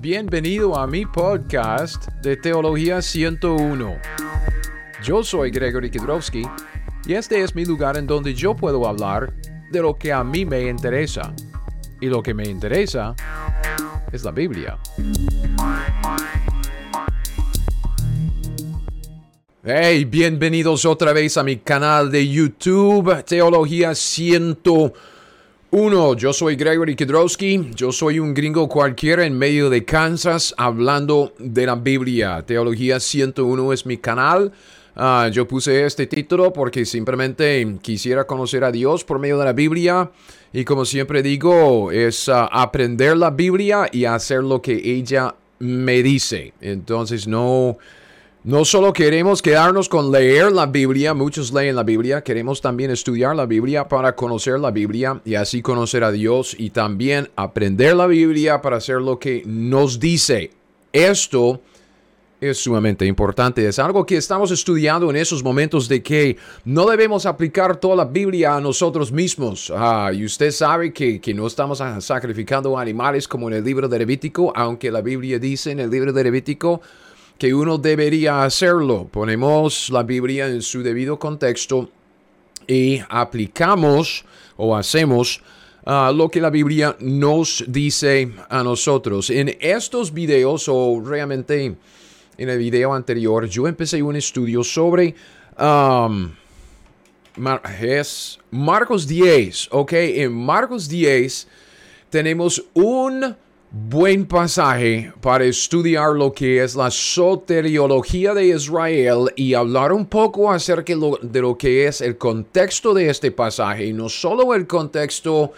Bienvenido a mi podcast de Teología 101. Yo soy Gregory Kidrowski y este es mi lugar en donde yo puedo hablar de lo que a mí me interesa. Y lo que me interesa es la Biblia. Hey, bienvenidos otra vez a mi canal de YouTube, Teología 101. Uno, yo soy Gregory Kidrowski, yo soy un gringo cualquiera en medio de Kansas hablando de la Biblia. Teología 101 es mi canal. Ah, yo puse este título porque simplemente quisiera conocer a Dios por medio de la Biblia. Y como siempre digo, es ah, aprender la Biblia y hacer lo que ella me dice. Entonces no no solo queremos quedarnos con leer la Biblia, muchos leen la Biblia, queremos también estudiar la Biblia para conocer la Biblia y así conocer a Dios y también aprender la Biblia para hacer lo que nos dice. Esto es sumamente importante. Es algo que estamos estudiando en esos momentos de que no debemos aplicar toda la Biblia a nosotros mismos. Ah, y usted sabe que, que, no estamos sacrificando animales como en el libro de Levítico, aunque la Biblia dice en el libro de Levítico que uno debería hacerlo. Ponemos la Biblia en su debido contexto y aplicamos o hacemos uh, lo que la Biblia nos dice a nosotros. En estos videos o realmente en el video anterior yo empecé un estudio sobre Marcos 10, ¿ok? En Marcos 10 tenemos un buen pasaje para estudiar lo que es la soteriología de Israel y hablar un poco acerca de lo que es el contexto de este pasaje. Y no solo el contexto,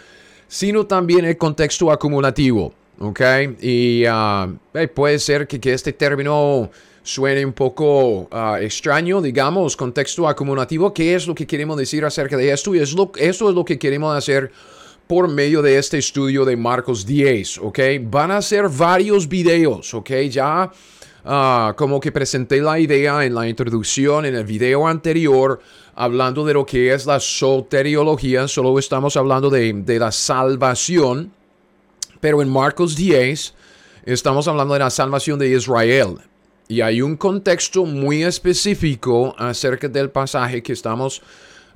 sino también el contexto acumulativo. ¿Ok? Y uh, eh, puede ser que, este término suene un poco uh, extraño, digamos, contexto acumulativo. ¿Qué es lo que queremos decir acerca de esto? Y es lo, esto es lo que queremos hacer por medio de este estudio de Marcos 10, ¿ok? Van a ser varios videos, ¿ok? Ya uh, como que presenté la idea en la introducción, en el video anterior, hablando de lo que es la soteriología, solo estamos hablando de, de la salvación, pero en Marcos 10 estamos hablando de la salvación de Israel. Y hay un contexto muy específico acerca del pasaje que estamos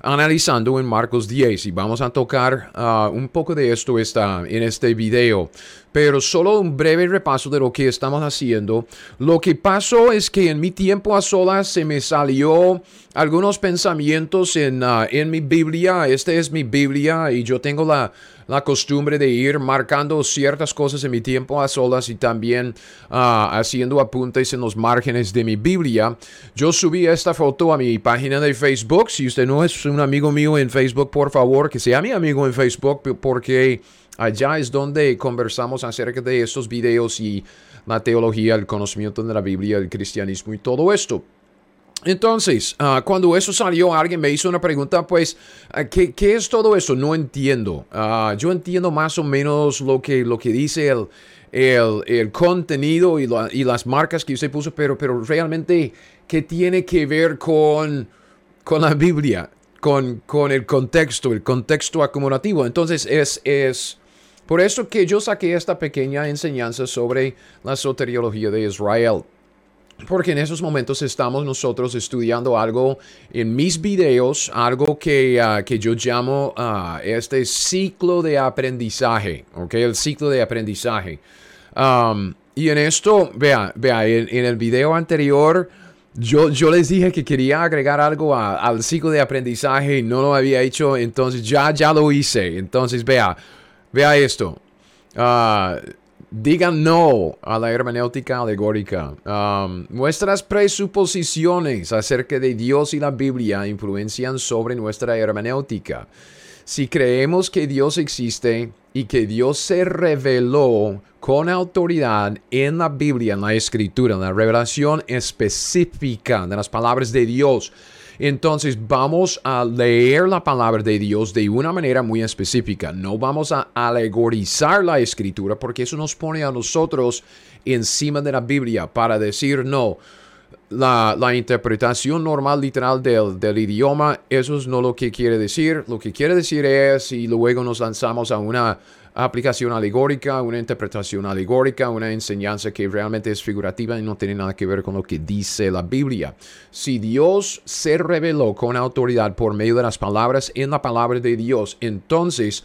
analizando en Marcos 10 y vamos a tocar uh, un poco de esto esta, en este video. Pero solo un breve repaso de lo que estamos haciendo. Lo que pasó es que en mi tiempo a solas se me salió algunos pensamientos en, uh, en mi Biblia. Esta es mi Biblia y yo tengo la, la costumbre de ir marcando ciertas cosas en mi tiempo a solas y también uh, haciendo apuntes en los márgenes de mi Biblia. Yo subí esta foto a mi página de Facebook. Si usted no es un amigo mío en Facebook, por favor, que sea mi amigo en Facebook porque allá es donde conversamos acerca de estos videos y la teología, el conocimiento de la Biblia, el cristianismo y todo esto. Entonces, uh, cuando eso salió, alguien me hizo una pregunta, pues, uh, ¿qué, ¿qué, es todo eso? No entiendo. Uh, yo entiendo más o menos lo que, lo que dice el, el, contenido y, y, las marcas que usted puso, pero, pero realmente, ¿qué tiene que ver con, con la Biblia? Con, con el contexto, el contexto acumulativo. Entonces, es, es por eso que yo saqué esta pequeña enseñanza sobre la soteriología de Israel. Porque en esos momentos estamos nosotros estudiando algo en mis videos, algo que, uh, que yo llamo uh, este ciclo de aprendizaje, ¿ok? El ciclo de aprendizaje. Um, y en esto, vea, vea, en, en, el video anterior, yo, yo les dije que quería agregar algo a, al ciclo de aprendizaje y no lo había hecho, entonces ya, ya lo hice. Entonces, vea, vea esto. Uh, Digan no a la hermenéutica alegórica. Um, nuestras presuposiciones acerca de Dios y la Biblia influencian sobre nuestra hermenéutica. Si creemos que Dios existe y que Dios se reveló con autoridad en la Biblia, en la escritura, en la revelación específica de las palabras de Dios, entonces vamos a leer la palabra de Dios de una manera muy específica. No vamos a alegorizar la escritura porque eso nos pone a nosotros encima de la Biblia para decir no. La, interpretación normal literal del, del, idioma, eso es no lo que quiere decir. Lo que quiere decir es, y luego nos lanzamos a una aplicación alegórica, una interpretación alegórica, una enseñanza que realmente es figurativa y no tiene nada que ver con lo que dice la Biblia. Si Dios se reveló con autoridad por medio de las palabras en la palabra de Dios, entonces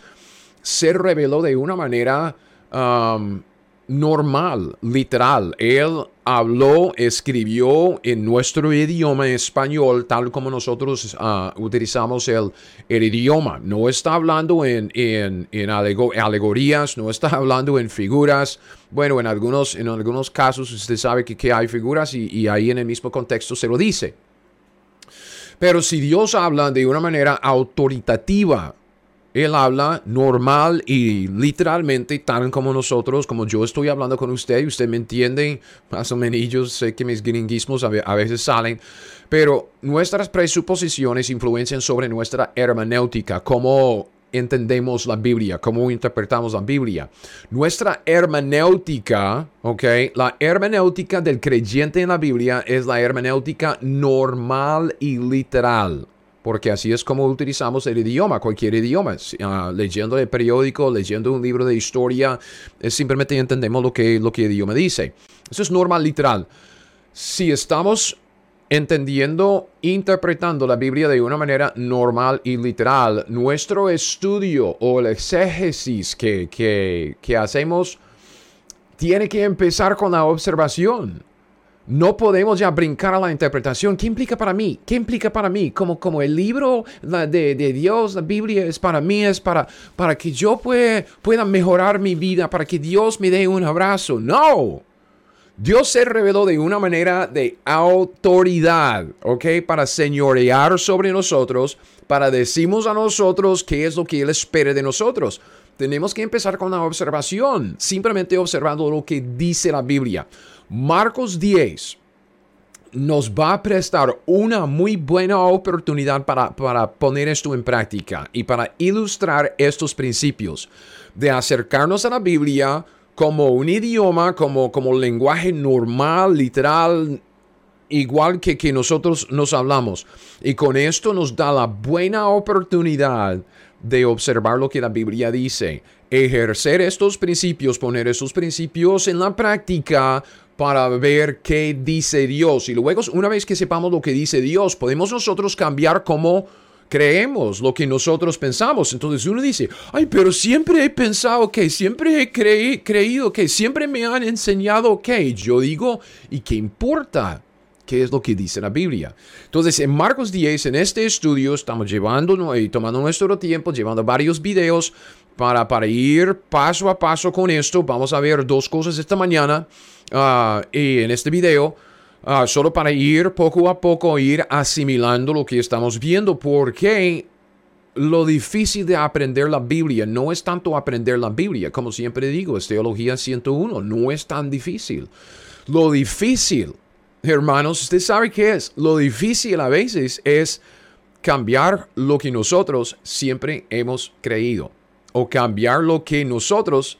se reveló de una manera um, normal, literal. Él habló, escribió en nuestro idioma español, tal como nosotros ah, utilizamos el, idioma. No está hablando en, en, en alegorías, no está hablando en figuras. Bueno, en algunos, en algunos casos usted sabe que, que hay figuras y ahí en el mismo contexto se lo dice. Pero si Dios habla de una manera autoritativa, él habla normal y literalmente tan como nosotros, como yo estoy hablando con usted, usted me entiende, más o menos, yo sé que mis gringuismos a veces salen, pero nuestras presuposiciones influencian sobre nuestra hermenéutica, cómo entendemos la Biblia, cómo interpretamos la Biblia. Nuestra hermenéutica, ok, la hermenéutica del creyente en la Biblia es la hermenéutica normal y literal porque así es como utilizamos el idioma, cualquier idioma. Uh, leyendo el periódico, leyendo un libro de historia, simplemente entendemos lo que, lo que el idioma dice. Eso es normal, literal. Si estamos entendiendo, interpretando la Biblia de una manera normal y literal, nuestro estudio o el exégesis que, que, que hacemos tiene que empezar con la observación. No podemos ya brincar a la interpretación. ¿Qué implica para mí? ¿Qué implica para mí? Como, como el libro de, de, Dios, la Biblia es para mí, es para, para que yo pueda mejorar mi vida, para que Dios me dé un abrazo. No. Dios se reveló de una manera de autoridad, ¿ok? Para señorear sobre nosotros, para decirnos a nosotros qué es lo que Él espera de nosotros. Tenemos que empezar con la observación, simplemente observando lo que dice la Biblia. Marcos 10 nos va a prestar una muy buena oportunidad para, para, poner esto en práctica y para ilustrar estos principios de acercarnos a la Biblia como un idioma, como, como lenguaje normal, literal, igual que, que nosotros nos hablamos. Y con esto nos da la buena oportunidad de observar lo que la Biblia dice, ejercer estos principios, poner esos principios en la práctica para ver qué dice Dios. Y luego, una vez que sepamos lo que dice Dios, podemos nosotros cambiar cómo creemos, lo que nosotros pensamos. Entonces uno dice, ay, pero siempre he pensado que, siempre he creído que, siempre me han enseñado que. Yo digo, ¿y qué importa? ¿Qué es lo que dice la Biblia? Entonces, en Marcos 10, en este estudio, estamos llevando y tomando nuestro tiempo, llevando varios videos para, para ir paso a paso con esto. Vamos a ver dos cosas esta mañana. Ah, y en este video, ah, solo para ir poco a poco, ir asimilando lo que estamos viendo, porque lo difícil de aprender la Biblia no es tanto aprender la Biblia, como siempre digo, es Teología 101, no es tan difícil. Lo difícil, hermanos, usted sabe qué es. Lo difícil a veces es cambiar lo que nosotros siempre hemos creído o cambiar lo que nosotros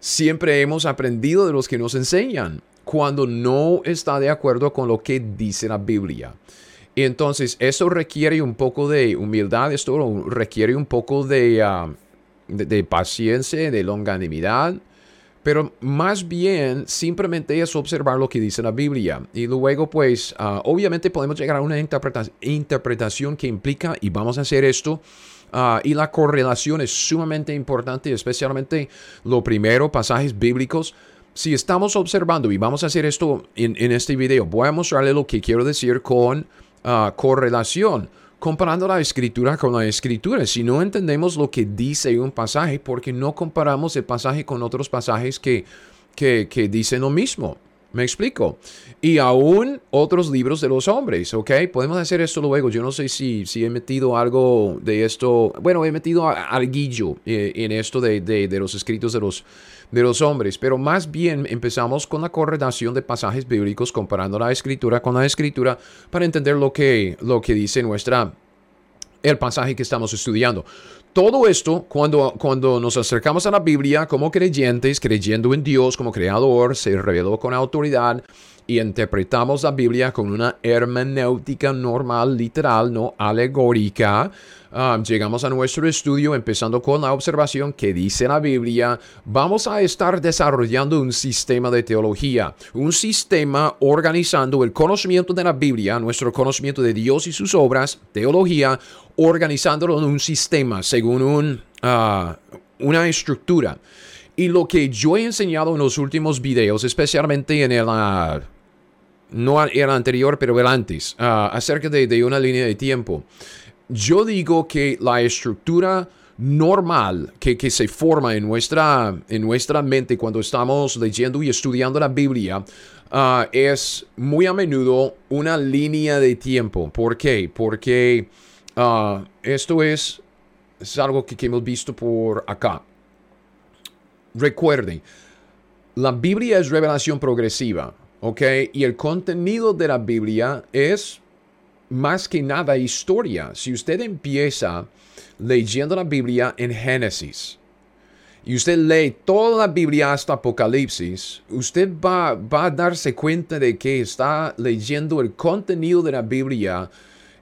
siempre hemos aprendido de los que nos enseñan cuando no está de acuerdo con lo que dice la Biblia. Y entonces esto requiere un poco de humildad, esto requiere un poco de, ah, de, paciencia, de longanimidad, pero más bien simplemente es observar lo que dice la Biblia. Y luego pues ah, obviamente podemos llegar a una interpretación que implica, y vamos a hacer esto, Ah, y la correlación es sumamente importante, especialmente lo primero, pasajes bíblicos. Si estamos observando, y vamos a hacer esto en, este video, voy a mostrarle lo que quiero decir con ah, correlación comparando la escritura con la escritura. Si no entendemos lo que dice un pasaje, porque no comparamos el pasaje con otros pasajes que, que, que dicen lo mismo. Me explico. Y aún otros libros de los hombres, ¿ok? Podemos hacer esto luego. Yo no sé si, si he metido algo de esto. Bueno, he metido alguillo eh, en esto de, de, los escritos de los, de los hombres. Pero más bien empezamos con la correlación de pasajes bíblicos comparando la escritura con la escritura para entender lo que, lo que dice nuestra, el pasaje que estamos estudiando. Todo esto, cuando, cuando nos acercamos a la Biblia como creyentes, creyendo en Dios como creador, se reveló con autoridad y interpretamos la Biblia con una hermenéutica normal, literal, no alegórica. Ah, llegamos a nuestro estudio empezando con la observación que dice la Biblia. Vamos a estar desarrollando un sistema de teología, un sistema organizando el conocimiento de la Biblia, nuestro conocimiento de Dios y sus obras, teología, organizándolo en un sistema según un, ah, una estructura. Y lo que yo he enseñado en los últimos videos, especialmente en el, uh, no el anterior, pero el antes, ah, acerca de, una línea de tiempo. Yo digo que la estructura normal que, que, se forma en nuestra, en nuestra mente cuando estamos leyendo y estudiando la Biblia ah, es muy a menudo una línea de tiempo. ¿Por qué? Porque ah, esto es, es algo que, que hemos visto por acá. Recuerden, la Biblia es revelación progresiva. ¿ok? Y el contenido de la Biblia es más que nada historia. Si usted empieza leyendo la Biblia en Génesis y usted lee toda la Biblia hasta Apocalipsis, usted va, va a darse cuenta de que está leyendo el contenido de la Biblia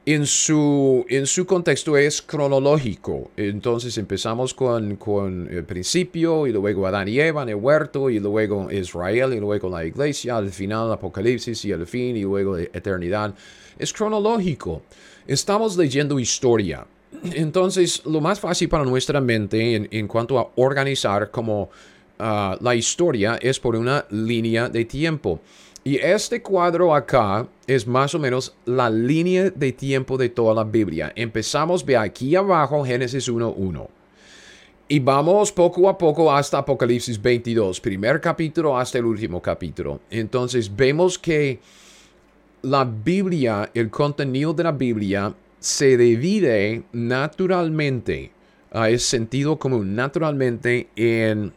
en su, en su contexto es cronológico. Entonces empezamos con, con, el principio y luego Adán y Eva en el huerto y luego Israel y luego la iglesia, al final Apocalipsis y al fin y luego eternidad. Es cronológico. Estamos leyendo historia. Entonces lo más fácil para nuestra mente en, en cuanto a organizar como ah, la historia es por una línea de tiempo. Y este cuadro acá es más o menos la línea de tiempo de toda la Biblia. Empezamos de aquí abajo, Génesis 1.1. Y vamos poco a poco hasta Apocalipsis 22, primer capítulo hasta el último capítulo. Entonces vemos que la Biblia, el contenido de la Biblia, se divide naturalmente, a es sentido común, naturalmente en,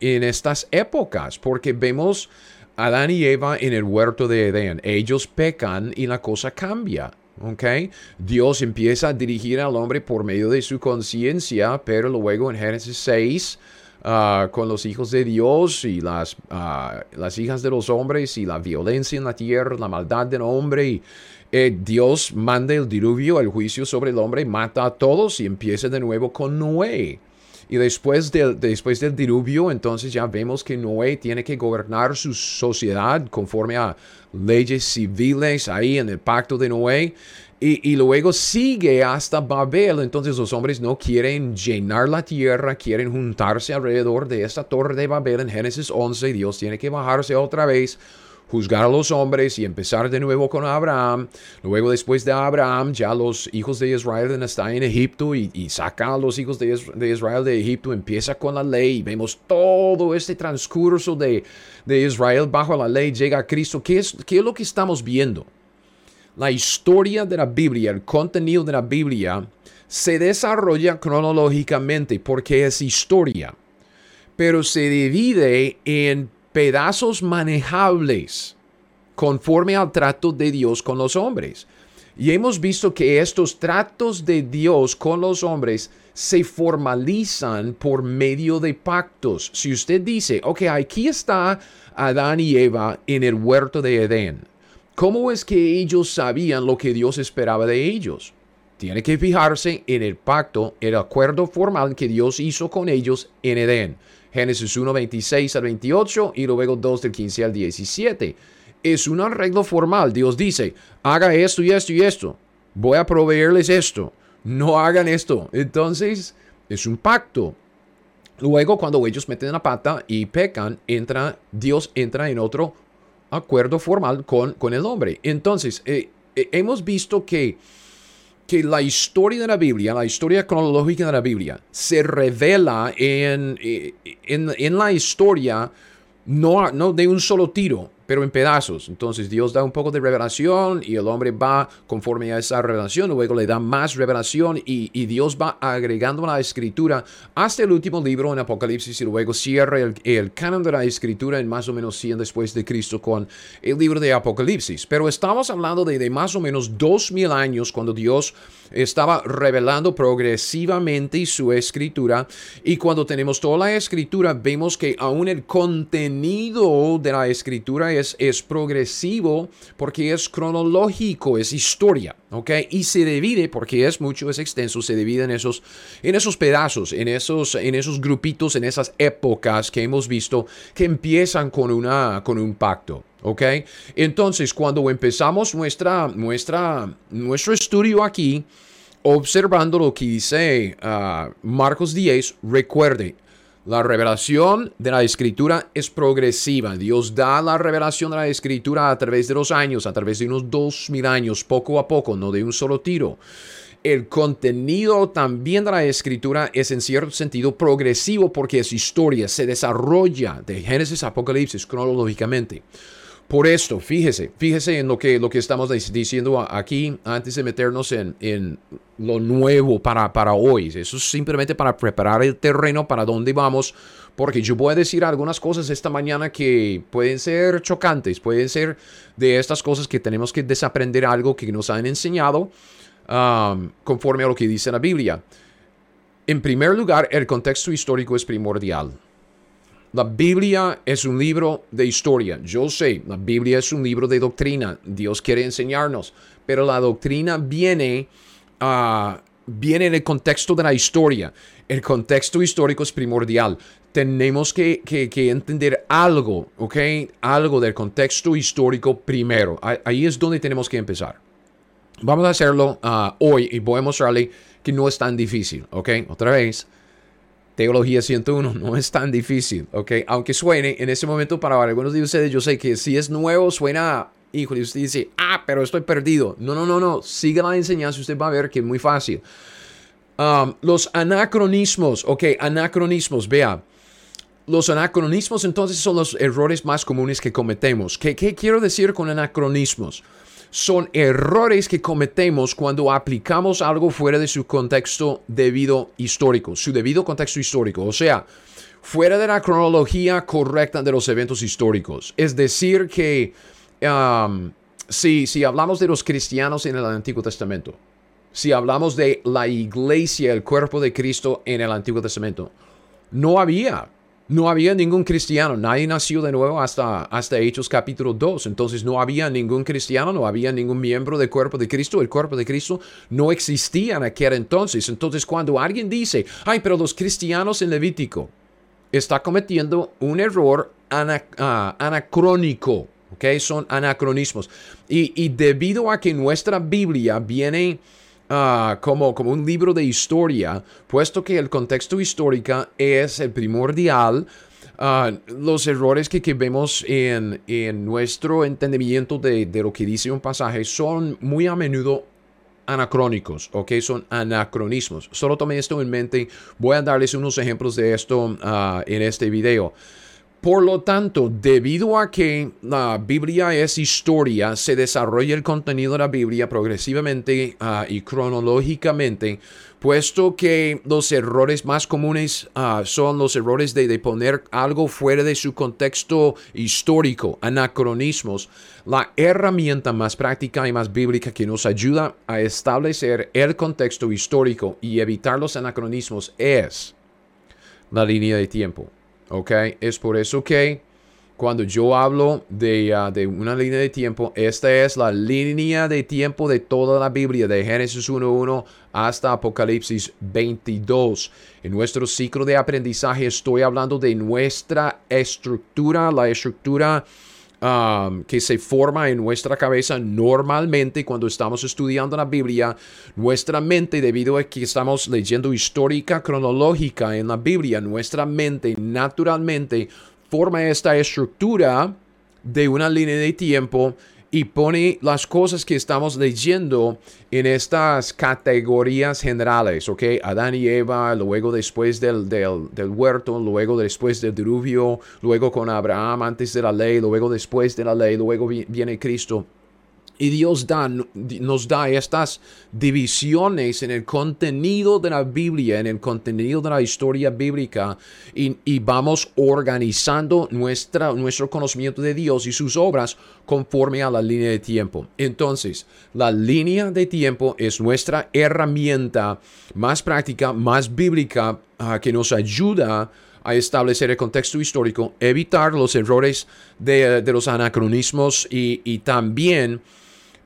en estas épocas, porque vemos Adán y Eva en el huerto de Edén. Ellos pecan y la cosa cambia. ¿ok? Dios empieza a dirigir al hombre por medio de su conciencia, pero luego en Génesis 6, ah, con los hijos de Dios y las, ah, las hijas de los hombres y la violencia en la tierra, la maldad del hombre, y, eh, Dios manda el diluvio, el juicio sobre el hombre, mata a todos y empieza de nuevo con Noé. Y después del, después del diluvio, entonces ya vemos que Noé tiene que gobernar su sociedad conforme a leyes civiles ahí en el pacto de Noé. Y, y, luego sigue hasta Babel. Entonces los hombres no quieren llenar la tierra, quieren juntarse alrededor de esta torre de Babel en Génesis 11. Dios tiene que bajarse otra vez juzgar a los hombres y empezar de nuevo con Abraham. Luego después de Abraham ya los hijos de Israel están en Egipto y, y sacan a los hijos de, Israel de Egipto. Empieza con la ley y vemos todo este transcurso de, de Israel bajo la ley. Llega a Cristo. ¿Qué es, ¿Qué es lo que estamos viendo? La historia de la Biblia, el contenido de la Biblia se desarrolla cronológicamente porque es historia, pero se divide en pedazos manejables conforme al trato de Dios con los hombres. Y hemos visto que estos tratos de Dios con los hombres se formalizan por medio de pactos. Si usted dice, ok, aquí está Adán y Eva en el huerto de Edén, ¿cómo es que ellos sabían lo que Dios esperaba de ellos? Tiene que fijarse en el pacto, el acuerdo formal que Dios hizo con ellos en Edén. Génesis 1, 26 al 28 y luego 2 del 15 al 17. Es un arreglo formal. Dios dice, haga esto y esto y esto. Voy a proveerles esto. No hagan esto. Entonces, es un pacto. Luego, cuando ellos meten la pata y pecan, entra, Dios entra en otro acuerdo formal con, con el hombre. Entonces, eh, eh, hemos visto que que la historia de la Biblia, la historia cronológica de la Biblia, se revela en, en, en la historia no, no de un solo tiro, pero en pedazos. Entonces Dios da un poco de revelación y el hombre va conforme a esa revelación, luego le da más revelación y, Dios va agregando la escritura hasta el último libro en Apocalipsis y luego cierra el, canon de la escritura en más o menos 100 después de Cristo con el libro de Apocalipsis. Pero estamos hablando de, de más o menos 2000 años cuando Dios estaba revelando progresivamente su escritura y cuando tenemos toda la escritura vemos que aún el contenido de la escritura es, es progresivo porque es cronológico, es historia, ¿ok? Y se divide, porque es mucho, es extenso, se divide en esos, en esos pedazos, en esos, en esos grupitos, en esas épocas que hemos visto que empiezan con, una, con un pacto. ¿Ok? Entonces, cuando empezamos nuestra, nuestra, nuestro estudio aquí, observando lo que dice uh, Marcos 10, recuerde, la revelación de la escritura es progresiva. Dios da la revelación de la escritura a través de los años, a través de unos dos mil años, poco a poco, no de un solo tiro. El contenido también de la escritura es en cierto sentido progresivo porque es historia, se desarrolla de Génesis a Apocalipsis cronológicamente. Por esto, fíjese, fíjese en lo que, lo que estamos diciendo aquí antes de meternos en, en lo nuevo para, para hoy. Eso es simplemente para preparar el terreno para dónde vamos, porque yo voy a decir algunas cosas esta mañana que pueden ser chocantes, pueden ser de estas cosas que tenemos que desaprender algo que nos han enseñado conforme a lo que dice la Biblia. En primer lugar, el contexto histórico es primordial. La Biblia es un libro de historia. Yo sé, la Biblia es un libro de doctrina. Dios quiere enseñarnos. Pero la doctrina viene, uh, viene en el contexto de la historia. El contexto histórico es primordial. Tenemos que, entender algo, ¿ok? Algo del contexto histórico primero. Ahí es donde tenemos que empezar. Vamos a hacerlo ah, hoy y voy a mostrarle que no es tan difícil, ¿ok? Otra vez. Teología 101 no es tan difícil, ¿ok? Aunque suene en ese momento para algunos de ustedes, yo sé que si es nuevo suena, híjole, usted dice, ah, pero estoy perdido. No, no, no, no, siga la enseñanza, usted va a ver que es muy fácil. Um, los anacronismos, ok, anacronismos, vea. Los anacronismos entonces son los errores más comunes que cometemos. ¿Qué, qué quiero decir con anacronismos? Son errores que cometemos cuando aplicamos algo fuera de su contexto debido histórico, su debido contexto histórico, o sea, fuera de la cronología correcta de los eventos históricos. Es decir, que si, si hablamos de los cristianos en el Antiguo Testamento, si hablamos de la iglesia, el cuerpo de Cristo en el Antiguo Testamento, no había no había ningún cristiano, nadie nació de nuevo hasta, hasta Hechos capítulo 2. Entonces no había ningún cristiano, no había ningún miembro del cuerpo de Cristo. El cuerpo de Cristo no existía en aquel entonces. Entonces cuando alguien dice, ay, pero los cristianos en Levítico, está cometiendo un error ah, anacrónico. ¿ok? Son anacronismos. Y, y debido a que nuestra Biblia viene Ah, como, como un libro de historia, puesto que el contexto histórico es el primordial. Uh, los errores que, que vemos en, en, nuestro entendimiento de, de, lo que dice un pasaje son muy a menudo anacrónicos, ¿ok? Son anacronismos. Solo tomen esto en mente. Voy a darles unos ejemplos de esto uh, en este video. Por lo tanto, debido a que la Biblia es historia, se desarrolla el contenido de la Biblia progresivamente ah, y cronológicamente, puesto que los errores más comunes ah, son los errores de, de, poner algo fuera de su contexto histórico, anacronismos. La herramienta más práctica y más bíblica que nos ayuda a establecer el contexto histórico y evitar los anacronismos es la línea de tiempo. ¿Ok? Es por eso que cuando yo hablo de, ah, de, una línea de tiempo, esta es la línea de tiempo de toda la Biblia, de Génesis 1.1 hasta Apocalipsis 22. En nuestro ciclo de aprendizaje estoy hablando de nuestra estructura, la estructura Que se forma en nuestra cabeza normalmente cuando estamos estudiando la Biblia, nuestra mente, debido a que estamos leyendo histórica cronológica en la Biblia, nuestra mente naturalmente forma esta estructura de una línea de tiempo y pone las cosas que estamos leyendo en estas categorías generales, ¿ok? Adán y Eva, luego después del, del, del, huerto, luego después del diluvio, luego con Abraham antes de la ley, luego después de la ley, luego viene Cristo. Y Dios da, nos da estas divisiones en el contenido de la Biblia, en el contenido de la historia bíblica, y, vamos organizando nuestra, nuestro conocimiento de Dios y sus obras conforme a la línea de tiempo. Entonces, la línea de tiempo es nuestra herramienta más práctica, más bíblica, ah, que nos ayuda a establecer el contexto histórico, evitar los errores de, los anacronismos y, y también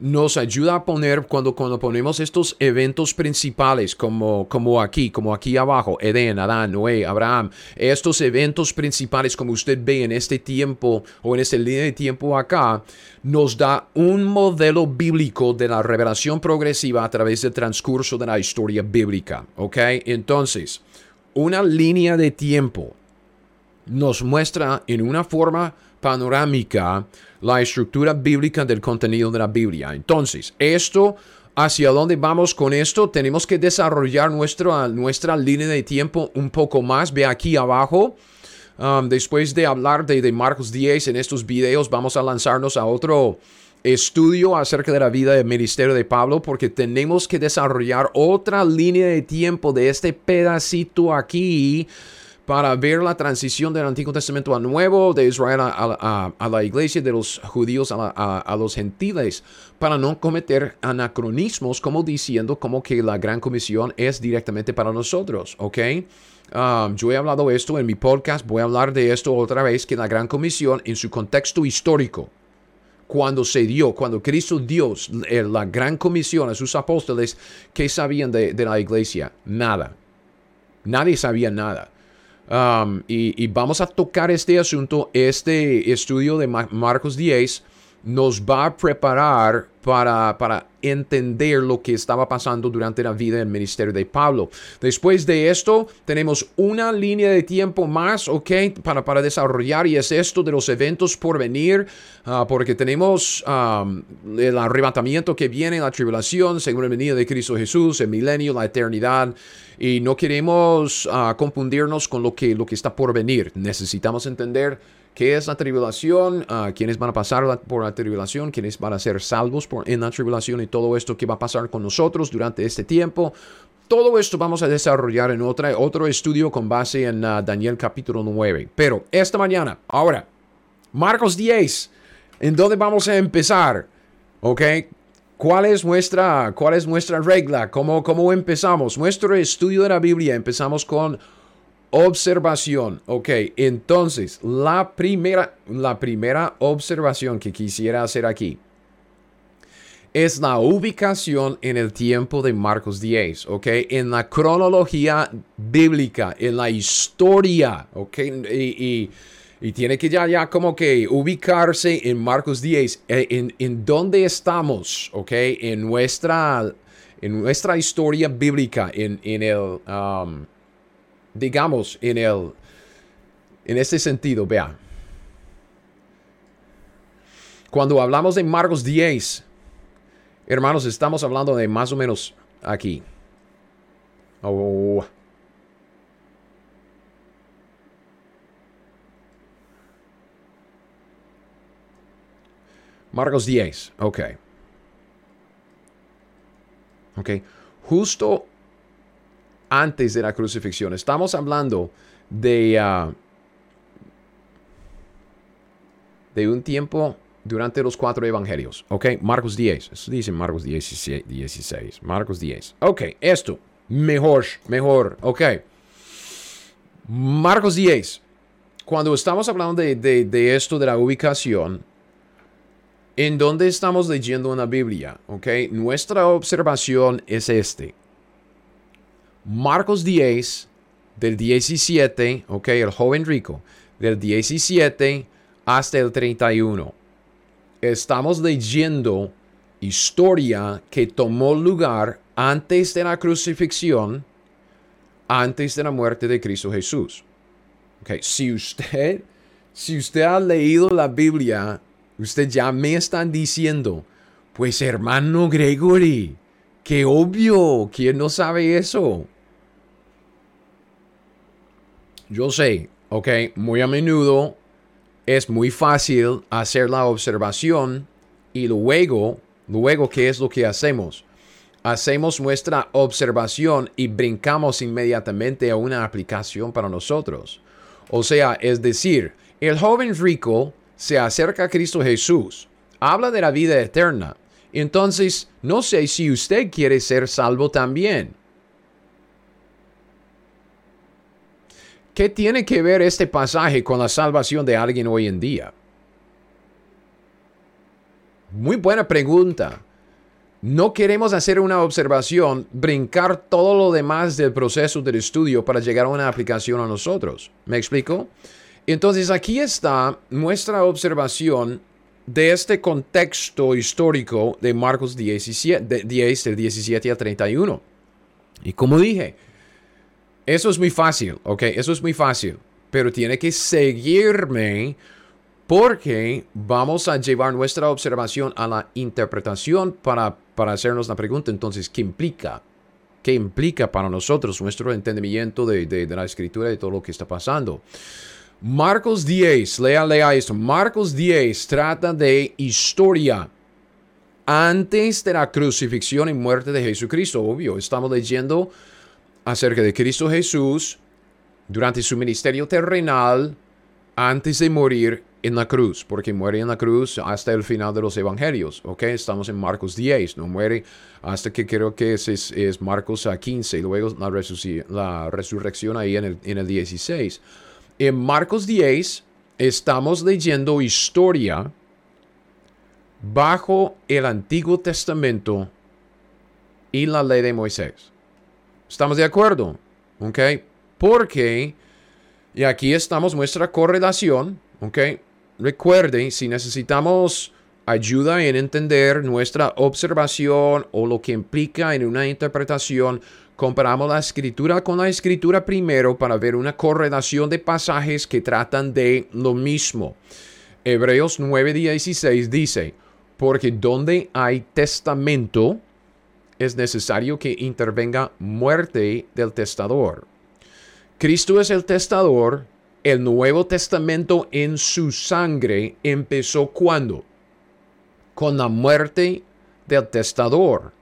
nos ayuda a poner cuando, cuando ponemos estos eventos principales como, como aquí, como aquí abajo, Edén, Adán, Noé, Abraham, estos eventos principales como usted ve en este tiempo o en este línea de tiempo acá, nos da un modelo bíblico de la revelación progresiva a través del transcurso de la historia bíblica, ¿ok? Entonces, una línea de tiempo nos muestra en una forma panorámica la estructura bíblica del contenido de la Biblia. Entonces, esto, hacia dónde vamos con esto, tenemos que desarrollar nuestra, nuestra línea de tiempo un poco más. Ve aquí abajo. Um, después de hablar de, de Marcos 10 en estos videos, vamos a lanzarnos a otro estudio acerca de la vida del ministerio de Pablo porque tenemos que desarrollar otra línea de tiempo de este pedacito aquí para ver la transición del Antiguo Testamento al Nuevo, de Israel a, la iglesia, de los judíos a, los gentiles, para no cometer anacronismos como diciendo como que la gran comisión es directamente para nosotros, ¿ok? Um, yo he hablado esto en mi podcast, voy a hablar de esto otra vez, que la gran comisión en su contexto histórico, cuando se dio, cuando Cristo dio eh, la gran comisión a sus apóstoles, ¿qué sabían de, de la iglesia? Nada. Nadie sabía nada. Um, y, vamos a tocar este asunto, este estudio de Marcos 10 nos va a preparar para, para entender lo que estaba pasando durante la vida del ministerio de Pablo. Después de esto, tenemos una línea de tiempo más, ¿ok? Para, para desarrollar y es esto de los eventos por venir, ah, porque tenemos el arrebatamiento que viene, la tribulación, según el venida de Cristo Jesús, el milenio, la eternidad, y no queremos ah, confundirnos con lo que, lo que está por venir. Necesitamos entender ¿Qué es la tribulación? Uh, ¿Quiénes van a pasar por la tribulación? ¿Quiénes van a ser salvos por, en la tribulación? Y todo esto que va a pasar con nosotros durante este tiempo. Todo esto vamos a desarrollar en otra, otro estudio con base en uh, Daniel capítulo 9. Pero esta mañana, ahora, Marcos 10, ¿en dónde vamos a empezar? ¿Ok? ¿Cuál es nuestra, cuál es nuestra regla? ¿Cómo, ¿Cómo empezamos? Nuestro estudio de la Biblia empezamos con Observación. Ok, entonces la primera, la primera observación que quisiera hacer aquí es la ubicación en el tiempo de Marcos 10, ¿ok? En la cronología bíblica, en la historia, ¿ok? Y, tiene que ya, ya como que ubicarse en Marcos 10, eh, en, en dónde estamos, ¿ok? En nuestra, en nuestra historia bíblica, en, en el... Um, digamos, en el, en este sentido, vea. Cuando hablamos de Marcos 10, hermanos, estamos hablando de más o menos aquí. Oh. Marcos 10, ok. Ok. Justo antes de la crucifixión. Estamos hablando de, ah, de un tiempo durante los cuatro evangelios. Ok, Marcos 10. Eso dice Marcos 16. Marcos 10. Ok, esto. Mejor, mejor. Ok. Marcos 10. Cuando estamos hablando de, de esto de la ubicación, ¿en dónde estamos leyendo una Biblia? Ok, nuestra observación es este. Marcos 10, del 17, ok, el joven rico, del 17 hasta el 31. Estamos leyendo historia que tomó lugar antes de la crucifixión, antes de la muerte de Cristo Jesús. Okay, si usted, si usted ha leído la Biblia Usted ya me están diciendo, pues hermano Gregory, qué obvio, ¿quién no sabe eso? Yo sé, ok, muy a menudo es muy fácil hacer la observación y luego, luego, ¿qué es lo que hacemos? Hacemos nuestra observación y brincamos inmediatamente a una aplicación para nosotros. O sea, es decir, el joven rico se acerca a Cristo Jesús, habla de la vida eterna. Entonces, no sé si usted quiere ser salvo también. ¿Qué tiene que ver este pasaje con la salvación de alguien hoy en día? Muy buena pregunta. No queremos hacer una observación, brincar todo lo demás del proceso del estudio para llegar a una aplicación a nosotros. ¿Me explico? Entonces aquí está nuestra observación de este contexto histórico de Marcos 17, 10, del 17 al 31. Y como dije, eso es muy fácil, ¿ok? Eso es muy fácil. Pero tiene que seguirme porque vamos a llevar nuestra observación a la interpretación para, para hacernos la pregunta. Entonces, ¿qué implica? ¿Qué implica para nosotros nuestro entendimiento de, de, de la escritura y de todo lo que está pasando? Marcos 10, lea, lea esto. Marcos 10 trata de historia antes de la crucifixión y muerte de Jesucristo. Obvio, estamos leyendo acerca de Cristo Jesús durante su ministerio terrenal antes de morir en la cruz, porque muere en la cruz hasta el final de los evangelios, ¿ok? Estamos en Marcos 10, no muere hasta que creo que es, es, Marcos 15, y luego la, la, resurrección ahí en el, en el 16. En Marcos 10 estamos leyendo historia bajo el Antiguo Testamento y la ley de Moisés. ¿Estamos de acuerdo? ¿Ok? Porque, y aquí estamos nuestra correlación, ¿ok? Recuerden, si necesitamos ayuda en entender nuestra observación o lo que implica en una interpretación, comparamos la escritura con la escritura primero para ver una correlación de pasajes que tratan de lo mismo. Hebreos 9:16 dice, porque donde hay testamento, es necesario que intervenga muerte del testador. Cristo es el testador. El Nuevo Testamento en su sangre empezó cuando? Con la muerte del testador.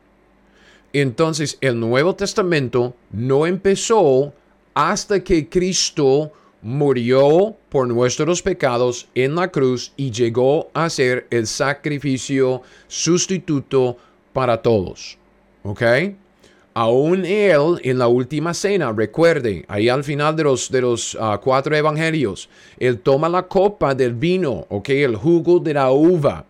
Entonces el Nuevo Testamento no empezó hasta que Cristo murió por nuestros pecados en la cruz y llegó a ser el sacrificio sustituto para todos. ¿Ok? Aún él en la última cena, recuerde, ahí al final de los, de los ah, cuatro evangelios, él toma la copa del vino, ¿ok? El jugo de la uva.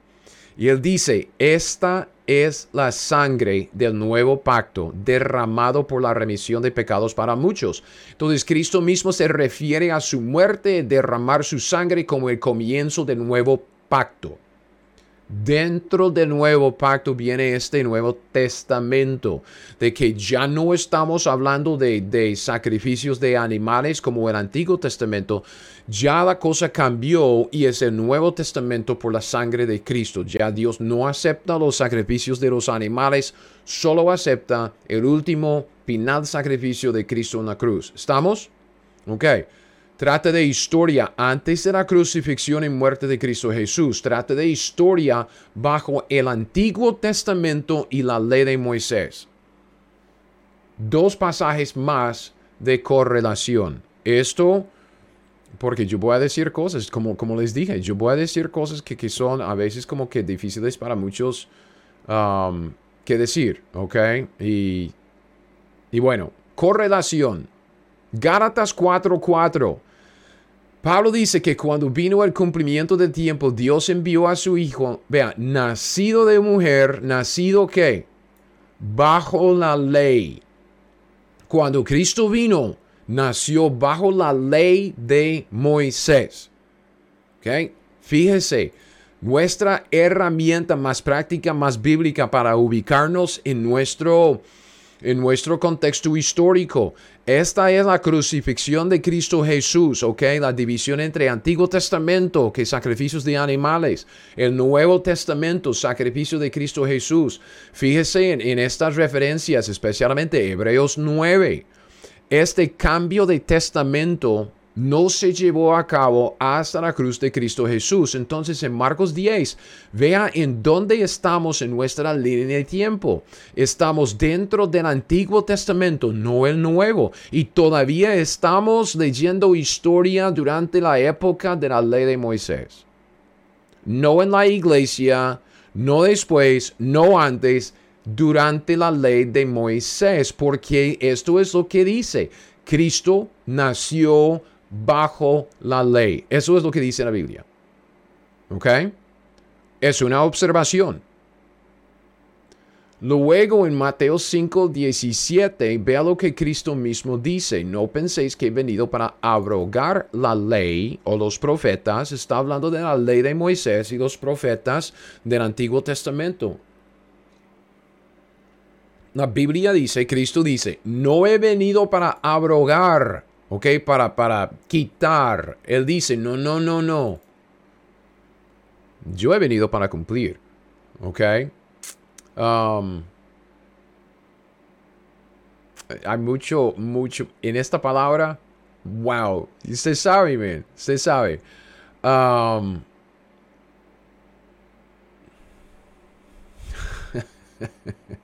Y él dice, esta es la sangre del nuevo pacto derramado por la remisión de pecados para muchos. Entonces Cristo mismo se refiere a su muerte, derramar su sangre como el comienzo del nuevo pacto. Dentro del nuevo pacto viene este nuevo testamento, de que ya no estamos hablando de, sacrificios de animales como el Antiguo Testamento, ya la cosa cambió y es el Nuevo Testamento por la sangre de Cristo. Ya Dios no acepta los sacrificios de los animales, solo acepta el último final sacrificio de Cristo en la cruz. ¿Estamos? Ok. Trata de historia antes de la crucifixión y muerte de Cristo Jesús. Trata de historia bajo el Antiguo Testamento y la ley de Moisés. Dos pasajes más de correlación. Esto, porque yo voy a decir cosas, como, como les dije, yo voy a decir cosas que, son a veces como que difíciles para muchos um, que decir, ¿ok? Y, y bueno, correlación. Gálatas 4:4. Pablo dice que cuando vino el cumplimiento del tiempo, Dios envió a su hijo, vea, nacido de mujer, nacido qué? Bajo la ley. Cuando Cristo vino, nació bajo la ley de Moisés. ¿Ok? Fíjese, nuestra herramienta más práctica, más bíblica para ubicarnos en nuestro en nuestro contexto histórico. Esta es la crucifixión de Cristo Jesús, ¿ok? La división entre Antiguo Testamento, que sacrificios de animales, el Nuevo Testamento, sacrificio de Cristo Jesús. Fíjese en, estas referencias, especialmente Hebreos 9. Este cambio de testamento no se llevó a cabo hasta la cruz de Cristo Jesús. Entonces en Marcos 10, vea en dónde estamos en nuestra línea de tiempo. Estamos dentro del Antiguo Testamento, no el Nuevo. Y todavía estamos leyendo historia durante la época de la ley de Moisés. No en la iglesia, no después, no antes, durante la ley de Moisés, porque esto es lo que dice. Cristo nació bajo la ley. Eso es lo que dice la Biblia. ¿Ok? Es una observación. Luego en Mateo 5, 17, vea lo que Cristo mismo dice. No penséis que he venido para abrogar la ley o los profetas. Está hablando de la ley de Moisés y los profetas del Antiguo Testamento. La Biblia dice, Cristo dice, no he venido para abrogar ¿ok? Para, para quitar. Él dice, no, no, no, no. Yo he venido para cumplir, ¿ok? Um, hay mucho, mucho, en esta palabra, wow, usted sabe, man, usted sabe. Um,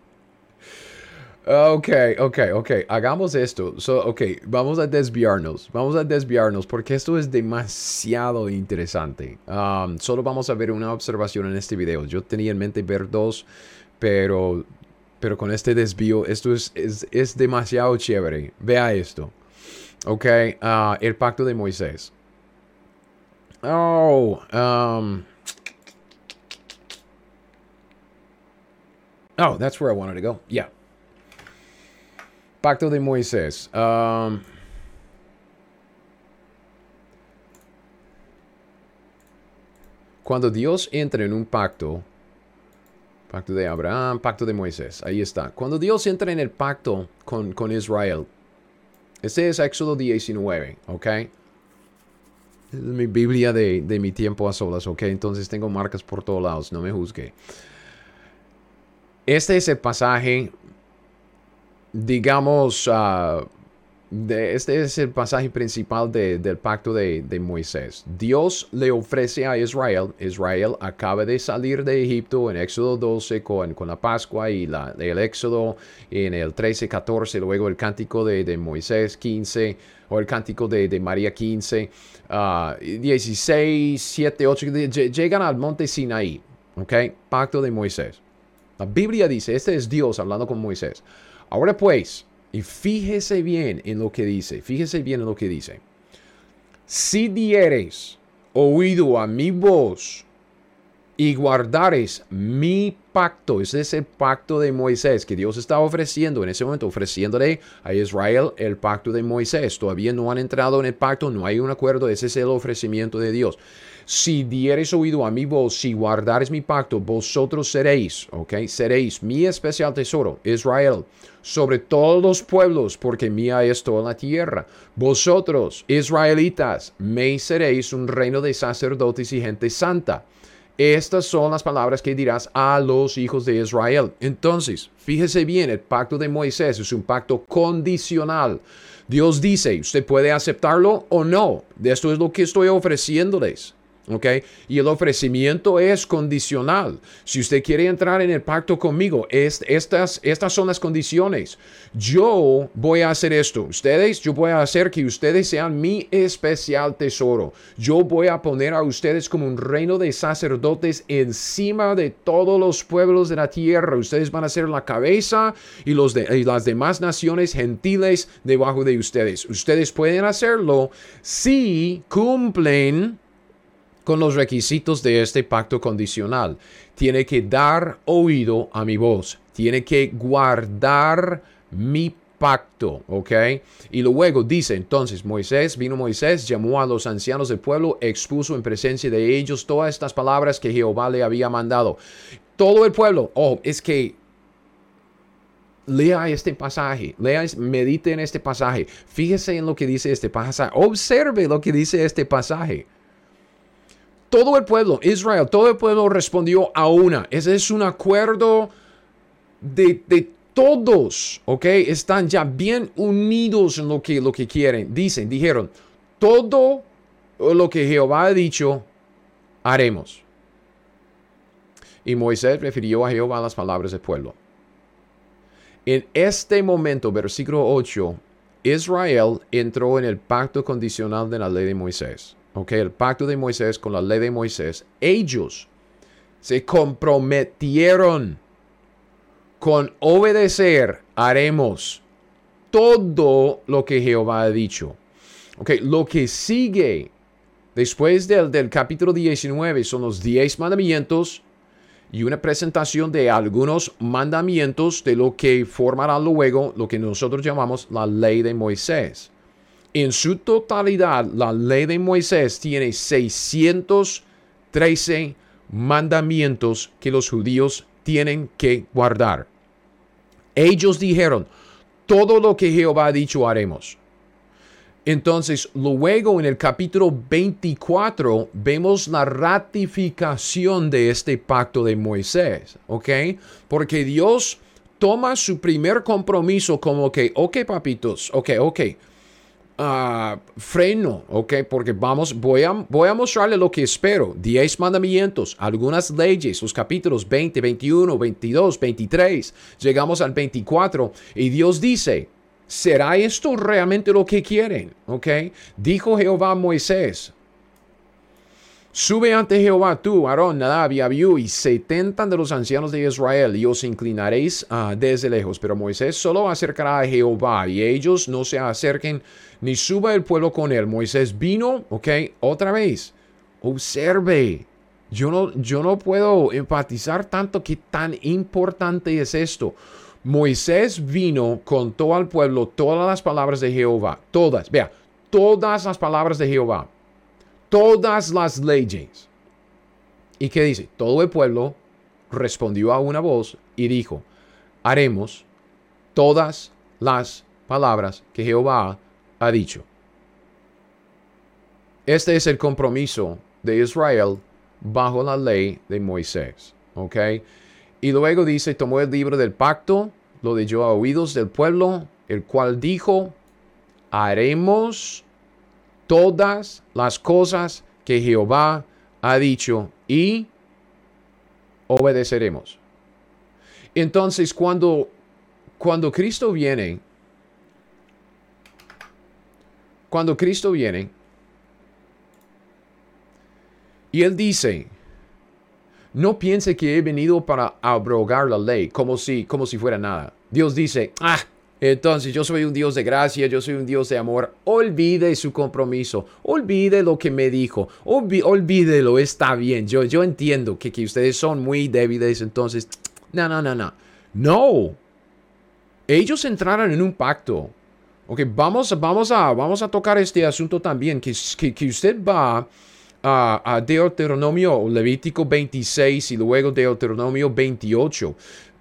Ok, ok, ok. Hagamos esto. So, ok, vamos a desviarnos. Vamos a desviarnos porque esto es demasiado interesante. Um, solo vamos a ver una observación en este video. Yo tenía en mente ver dos, pero, pero con este desvío, esto es, es, demasiado chévere. Vea esto. Ok, uh, el pacto de Moisés. Oh, um, Oh, that's where I wanted to go. Yeah. Pacto de Moisés. Um, cuando Dios entra en un pacto, pacto de Abraham, pacto de Moisés, ahí está. Cuando Dios entra en el pacto con, con Israel, este es Éxodo 19, ¿ok? Es mi Biblia de, de, mi tiempo a solas, ¿ok? Entonces tengo marcas por todos lados, no me juzgue. Este es el pasaje digamos, uh, de, este es el pasaje principal de, del pacto de, de, Moisés. Dios le ofrece a Israel, Israel acaba de salir de Egipto en Éxodo 12 con, con la Pascua y la, el Éxodo en el 13, 14, luego el cántico de, Moisés 15 o el cántico de, de María 15, uh, 16, 7, 8, llegan al monte Sinaí, ¿ok? Pacto de Moisés. La Biblia dice, este es Dios hablando con Moisés. Ahora pues, y fíjese bien en lo que dice, fíjese bien en lo que dice. Si dieres oído a mi voz y guardares mi pacto, ese es el pacto de Moisés que Dios está ofreciendo en ese momento, ofreciéndole a Israel el pacto de Moisés. Todavía no han entrado en el pacto, no hay un acuerdo, ese es el ofrecimiento de Dios. Si dieres oído a mi voz, si guardares mi pacto, vosotros seréis, ok, seréis mi especial tesoro, Israel, sobre todos los pueblos, porque mía es toda la tierra. Vosotros, israelitas, me seréis un reino de sacerdotes y gente santa. Estas son las palabras que dirás a los hijos de Israel. Entonces, fíjese bien, el pacto de Moisés es un pacto condicional. Dios dice, usted puede aceptarlo o no. Esto es lo que estoy ofreciéndoles. ¿Ok? Y el ofrecimiento es condicional. Si usted quiere entrar en el pacto conmigo, estas, estas son las condiciones. Yo voy a hacer esto. Ustedes, yo voy a hacer que ustedes sean mi especial tesoro. Yo voy a poner a ustedes como un reino de sacerdotes encima de todos los pueblos de la tierra. Ustedes van a ser la cabeza y, los y las demás naciones gentiles debajo de ustedes. Ustedes pueden hacerlo si cumplen con los requisitos de este pacto condicional. Tiene que dar oído a mi voz. Tiene que guardar mi pacto, ¿ok? Y luego dice entonces Moisés, vino Moisés, llamó a los ancianos del pueblo, expuso en presencia de ellos todas estas palabras que Jehová le había mandado. Todo el pueblo, oh, es que lea este pasaje, lea, medite en este pasaje, fíjese en lo que dice este pasaje, observe lo que dice este pasaje. Todo el pueblo, Israel, todo el pueblo respondió a una. Ese es un acuerdo de, todos, ¿ok? Están ya bien unidos en lo que, lo que quieren. Dicen, dijeron, todo lo que Jehová ha dicho, haremos. Y Moisés refirió a Jehová las palabras del pueblo. En este momento, versículo 8, Israel entró en el pacto condicional de la ley de Moisés. Ok, el pacto de Moisés con la ley de Moisés. Ellos se comprometieron con obedecer, haremos todo lo que Jehová ha dicho. Ok, lo que sigue después del, del capítulo 19 son los 10 mandamientos y una presentación de algunos mandamientos de lo que formará luego lo que nosotros llamamos la ley de Moisés. En su totalidad, la ley de Moisés tiene 613 mandamientos que los judíos tienen que guardar. Ellos dijeron, todo lo que Jehová ha dicho haremos. Entonces, luego en el capítulo 24 vemos la ratificación de este pacto de Moisés, ¿ok? Porque Dios toma su primer compromiso como que, ok, papitos, ok, ok, uh, freno, ¿ok? Porque vamos, voy a, voy a mostrarle lo que espero. Diez mandamientos, algunas leyes, los capítulos 20, 21, 22, 23. Llegamos al 24 y Dios dice, ¿será esto realmente lo que quieren? ¿Ok? Dijo Jehová a Moisés, Sube ante Jehová tú, Aarón, Nadab y Abiú y setenta de los ancianos de Israel y os inclinaréis uh, desde lejos. Pero Moisés solo acercará a Jehová y ellos no se acerquen ni suba el pueblo con él. Moisés vino, ok, otra vez. Observe. Yo no, yo no puedo empatizar tanto qué tan importante es esto. Moisés vino, con todo al pueblo todas las palabras de Jehová. Todas, vea, todas las palabras de Jehová todas las leyes. ¿Y qué dice? Todo el pueblo respondió a una voz y dijo, haremos todas las palabras que Jehová ha dicho. Este es el compromiso de Israel bajo la ley de Moisés. ¿Ok? Y luego dice, tomó el libro del pacto, lo dio a oídos del pueblo, el cual dijo, haremos todas las cosas que Jehová ha dicho y obedeceremos. Entonces, cuando, cuando Cristo viene, cuando Cristo viene, y Él dice, no piense que he venido para abrogar la ley como si, como si fuera nada. Dios dice, ah, entonces yo soy un Dios de gracia, yo soy un Dios de amor. Olvide su compromiso, olvide lo que me dijo, olvídelo, está bien. Yo, yo entiendo que, que ustedes son muy débiles, entonces, no, no, no, no. No. Ellos entraron en un pacto. Ok, vamos, vamos, a, vamos a tocar este asunto también, que, que, que usted va a, a Deuteronomio Levítico 26 y luego Deuteronomio 28.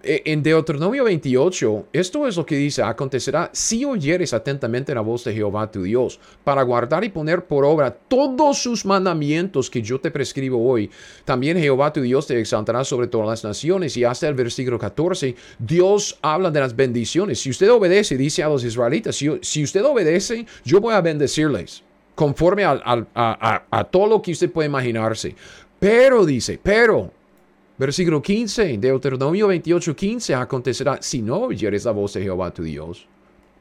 E, en Deuteronomio 28, esto es lo que dice, acontecerá si oyeres atentamente la voz de Jehová tu Dios, para guardar y poner por obra todos sus mandamientos que yo te prescribo hoy. También Jehová tu Dios te exaltará sobre todas las naciones. Y hasta el versículo 14, Dios habla de las bendiciones. Si usted obedece, dice a los israelitas, si, usted obedece, yo voy a bendecirles, conforme a, a todo lo que usted puede imaginarse. Pero dice, pero Versículo 15, Deuteronomio 28, 15, acontecerá si no oyeres la voz de Jehová tu Dios,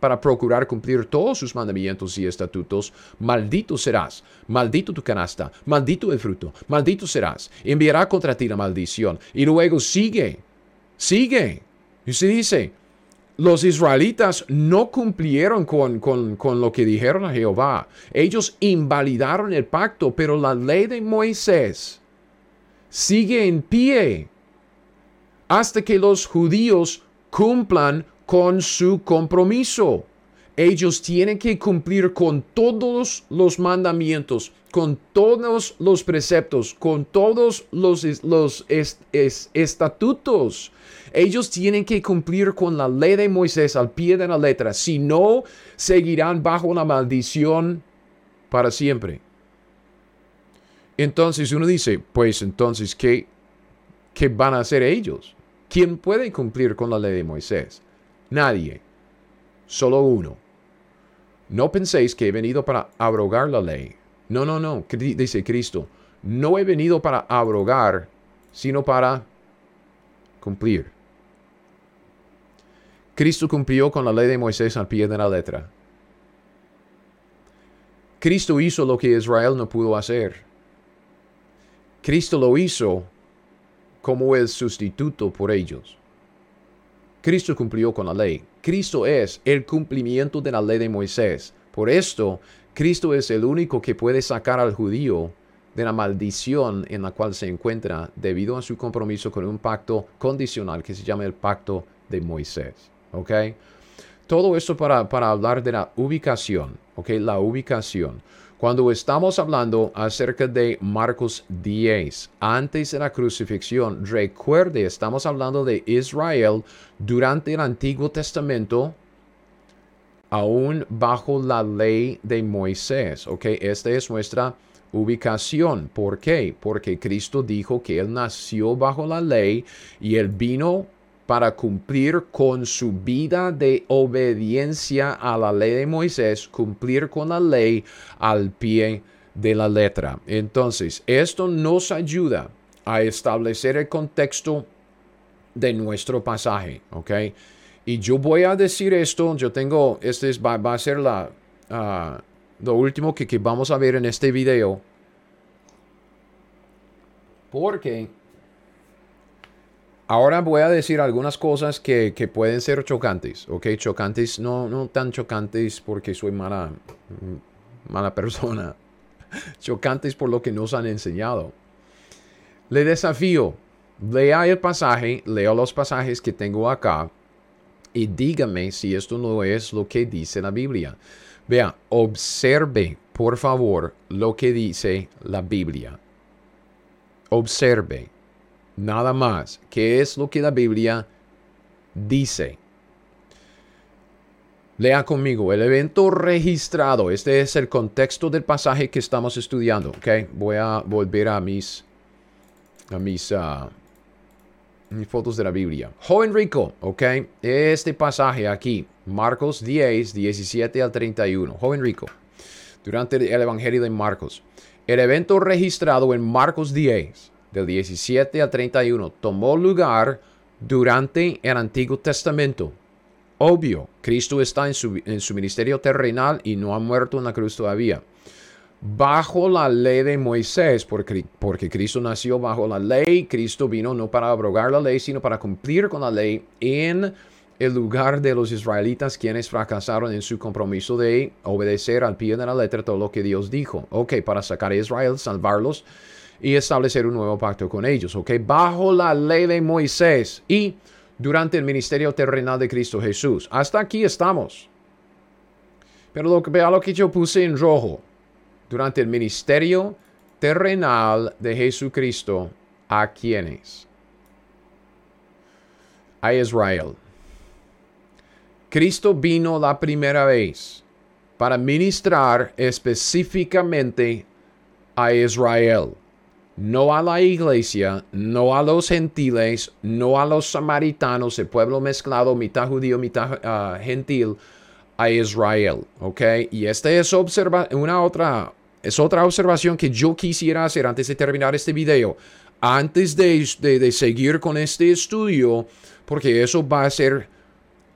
para procurar cumplir todos sus mandamientos y estatutos, maldito serás, maldito tu canasta, maldito el fruto, maldito serás, enviará contra ti la maldición. Y luego sigue, sigue. Y se dice, los israelitas no cumplieron con, con, con, lo que dijeron a Jehová. Ellos invalidaron el pacto, pero la ley de Moisés sigue en pie hasta que los judíos cumplan con su compromiso. ellos tienen que cumplir con todos los mandamientos, con todos los preceptos, con todos los, los estatutos. Ellos tienen que cumplir con la ley de Moisés al pie de la letra. Si no, seguirán bajo la maldición para siempre. Entonces uno dice, pues entonces, ¿qué, ¿qué van a hacer ellos? ¿Quién puede cumplir con la ley de Moisés? Nadie. Solo uno. No penséis que he venido para abrogar la ley. No, no, no, dice Cristo. No he venido para abrogar, sino para cumplir. Cristo cumplió con la ley de Moisés al pie de la letra. Cristo hizo lo que Israel no pudo hacer. Cristo lo hizo como el sustituto por ellos. Cristo cumplió con la ley. Cristo es el cumplimiento de la ley de Moisés. Por esto, Cristo es el único que puede sacar al judío de la maldición en la cual se encuentra debido a su compromiso con un pacto condicional que se llama el pacto de Moisés. ¿Ok? Todo esto para, para hablar de la ubicación. ¿Ok? La ubicación. Cuando estamos hablando acerca de Marcos 10, antes de la crucifixión, recuerde, estamos hablando de Israel durante el Antiguo Testamento, aún bajo la ley de Moisés. ¿Ok? Esta es nuestra ubicación. ¿Por qué? Porque Cristo dijo que Él nació bajo la ley y Él vino para cumplir con su vida de obediencia a la ley de Moisés, cumplir con la ley al pie de la letra. Entonces, esto nos ayuda a establecer el contexto de nuestro pasaje, ¿ok? Y yo voy a decir esto, yo tengo, este va, a ser la, ah, lo último que, que vamos a ver en este video, porque Ahora voy a decir algunas cosas que, pueden ser chocantes, ¿ok? Chocantes, no, no tan chocantes porque soy mala, mala persona. Chocantes por lo que nos han enseñado. Le desafío, lea el pasaje, lea los pasajes que tengo acá y dígame si esto no es lo que dice la Biblia. Vea, observe, por favor, lo que dice la Biblia. Observe nada más. ¿Qué es lo que la Biblia dice? Lea conmigo el evento registrado. Este es el contexto del pasaje que estamos estudiando. ¿ok? Voy a volver a mis, a mis, uh, mis fotos de la Biblia. Joven rico. ¿ok? Este pasaje aquí, Marcos 10, 17 al 31. Joven rico. Durante el Evangelio de Marcos. El evento registrado en Marcos 10 del 17 al 31 tomó lugar durante el Antiguo Testamento. Obvio, Cristo está en su, en su ministerio terrenal y no ha muerto en la cruz todavía. Bajo la ley de Moisés, porque, porque Cristo nació bajo la ley, Cristo vino no para abrogar la ley, sino para cumplir con la ley en el lugar de los israelitas quienes fracasaron en su compromiso de obedecer al pie de la letra todo lo que Dios dijo. Ok, para sacar a Israel, salvarlos y establecer un nuevo pacto con ellos, ¿ok? Bajo la ley de Moisés y durante el ministerio terrenal de Cristo Jesús. Hasta aquí estamos. Pero lo, vea lo que yo puse en rojo. Durante el ministerio terrenal de Jesucristo, ¿a quiénes? A Israel. Cristo vino la primera vez para ministrar específicamente a Israel no a la iglesia, no a los gentiles, no a los samaritanos, el pueblo mezclado, mitad judío, mitad ah, gentil, a Israel. ¿Ok? Y esta es una otra, es otra observación que yo quisiera hacer antes de terminar este video. Antes de, de seguir con este estudio, porque eso va a ser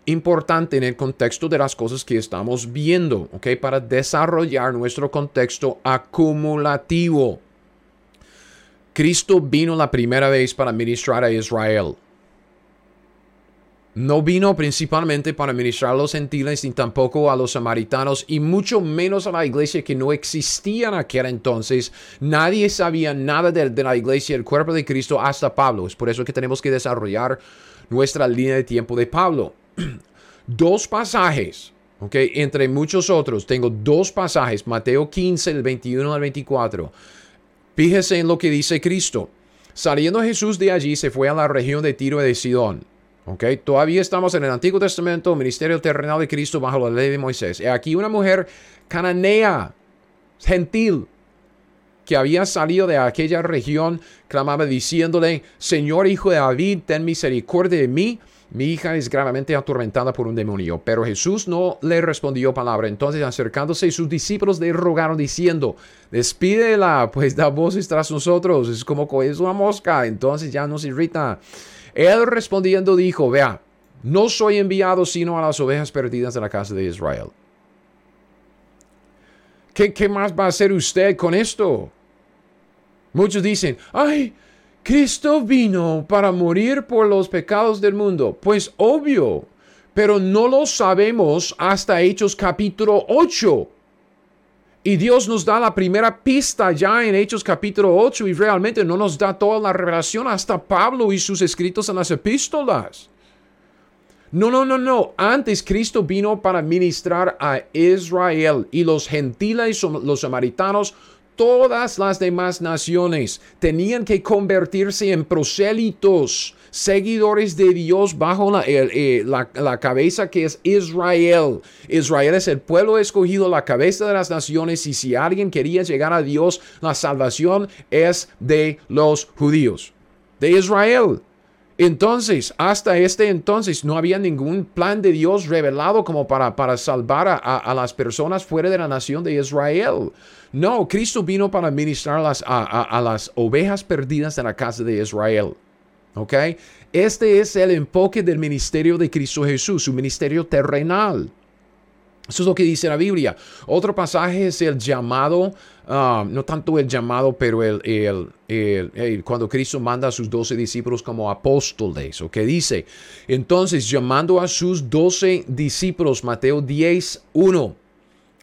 importante en el contexto de las cosas que estamos viendo, ¿ok? Para desarrollar nuestro contexto acumulativo. Cristo vino la primera vez para ministrar a Israel. No vino principalmente para ministrar a los gentiles ni tampoco a los samaritanos y mucho menos a la iglesia que no existía en aquel entonces. Nadie sabía nada de, la iglesia, el cuerpo de Cristo hasta Pablo. Es por eso que tenemos que desarrollar nuestra línea de tiempo de Pablo. Dos pasajes ¿ok? Entre muchos otros, tengo dos pasajes, Mateo 15, del 21 al 24. Fíjese en lo que dice Cristo. Saliendo Jesús de allí, se fue a la región de Tiro y de Sidón. ¿ok? Todavía estamos en el Antiguo Testamento, ministerio terrenal de Cristo bajo la ley de Moisés. Aquí una mujer cananea, gentil, que había salido de aquella región, clamaba diciéndole, Señor Hijo de David, ten misericordia de mí. Mi hija es gravemente atormentada por un demonio. Pero Jesús no le respondió palabra. Entonces acercándose sus discípulos le rogaron diciendo, despídela, pues da voces tras nosotros. Es como es una mosca. Entonces ya nos irrita. Él respondiendo dijo, vea, no soy enviado sino a las ovejas perdidas de la casa de Israel. ¿Qué, qué más va a hacer usted con esto? Muchos dicen, ay, Cristo vino para morir por los pecados del mundo. Pues obvio, pero no lo sabemos hasta Hechos capítulo 8. Y Dios nos da la primera pista ya en Hechos capítulo 8 y realmente no nos da toda la revelación hasta Pablo y sus escritos en las epístolas. No, no, no, no. Antes Cristo vino para ministrar a Israel y los gentiles, los samaritanos, todas las demás naciones tenían que convertirse en prosélitos, seguidores de Dios bajo eh, la, la, cabeza que es Israel. Israel es el pueblo escogido, la cabeza de las naciones, y si alguien quería llegar a Dios, la salvación es de los judíos, de Israel. Entonces, hasta este entonces no había ningún plan de Dios revelado como para, para salvar a, a, las personas fuera de la nación de Israel. No, Cristo vino para ministrar las, a, a, las ovejas perdidas de la casa de Israel. ¿Ok? Este es el enfoque del ministerio de Cristo Jesús, su ministerio terrenal. Eso es lo que dice la Biblia. Otro pasaje es el llamado, ah, no tanto el llamado, pero el, cuando Cristo manda a sus doce discípulos como apóstoles, o que dice, entonces llamando a sus doce discípulos, Mateo 10, 1,